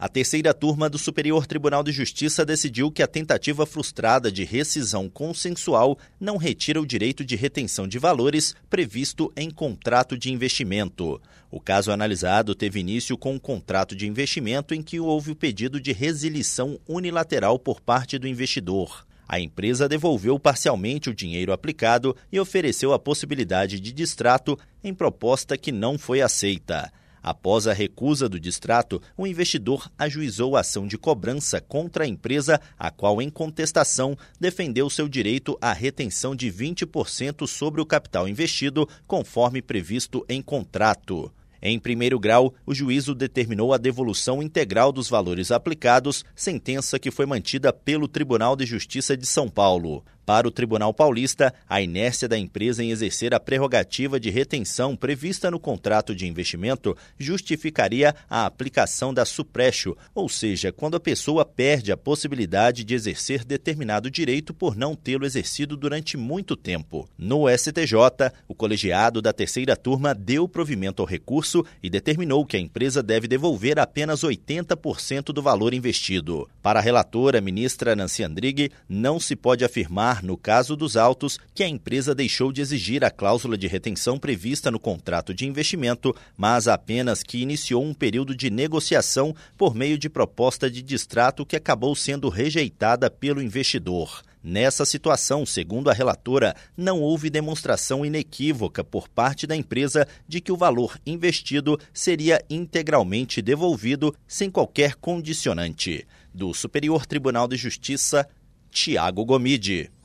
A terceira turma do Superior Tribunal de Justiça decidiu que a tentativa frustrada de rescisão consensual não retira o direito de retenção de valores previsto em contrato de investimento. O caso analisado teve início com um contrato de investimento em que houve o pedido de resilição unilateral por parte do investidor. A empresa devolveu parcialmente o dinheiro aplicado e ofereceu a possibilidade de distrato em proposta que não foi aceita. Após a recusa do distrato, o investidor ajuizou a ação de cobrança contra a empresa, a qual, em contestação, defendeu seu direito à retenção de 20% sobre o capital investido, conforme previsto em contrato. Em primeiro grau, o juízo determinou a devolução integral dos valores aplicados, sentença que foi mantida pelo Tribunal de Justiça de São Paulo. Para o Tribunal Paulista, a inércia da empresa em exercer a prerrogativa de retenção prevista no contrato de investimento justificaria a aplicação da suprécio, ou seja, quando a pessoa perde a possibilidade de exercer determinado direito por não tê-lo exercido durante muito tempo. No STJ, o colegiado da terceira turma deu provimento ao recurso e determinou que a empresa deve devolver apenas 80% do valor investido. Para a relatora, ministra Nancy Andrighi, não se pode afirmar no caso dos autos, que a empresa deixou de exigir a cláusula de retenção prevista no contrato de investimento, mas apenas que iniciou um período de negociação por meio de proposta de distrato que acabou sendo rejeitada pelo investidor. Nessa situação, segundo a relatora, não houve demonstração inequívoca por parte da empresa de que o valor investido seria integralmente devolvido sem qualquer condicionante. Do Superior Tribunal de Justiça, Tiago Gomide.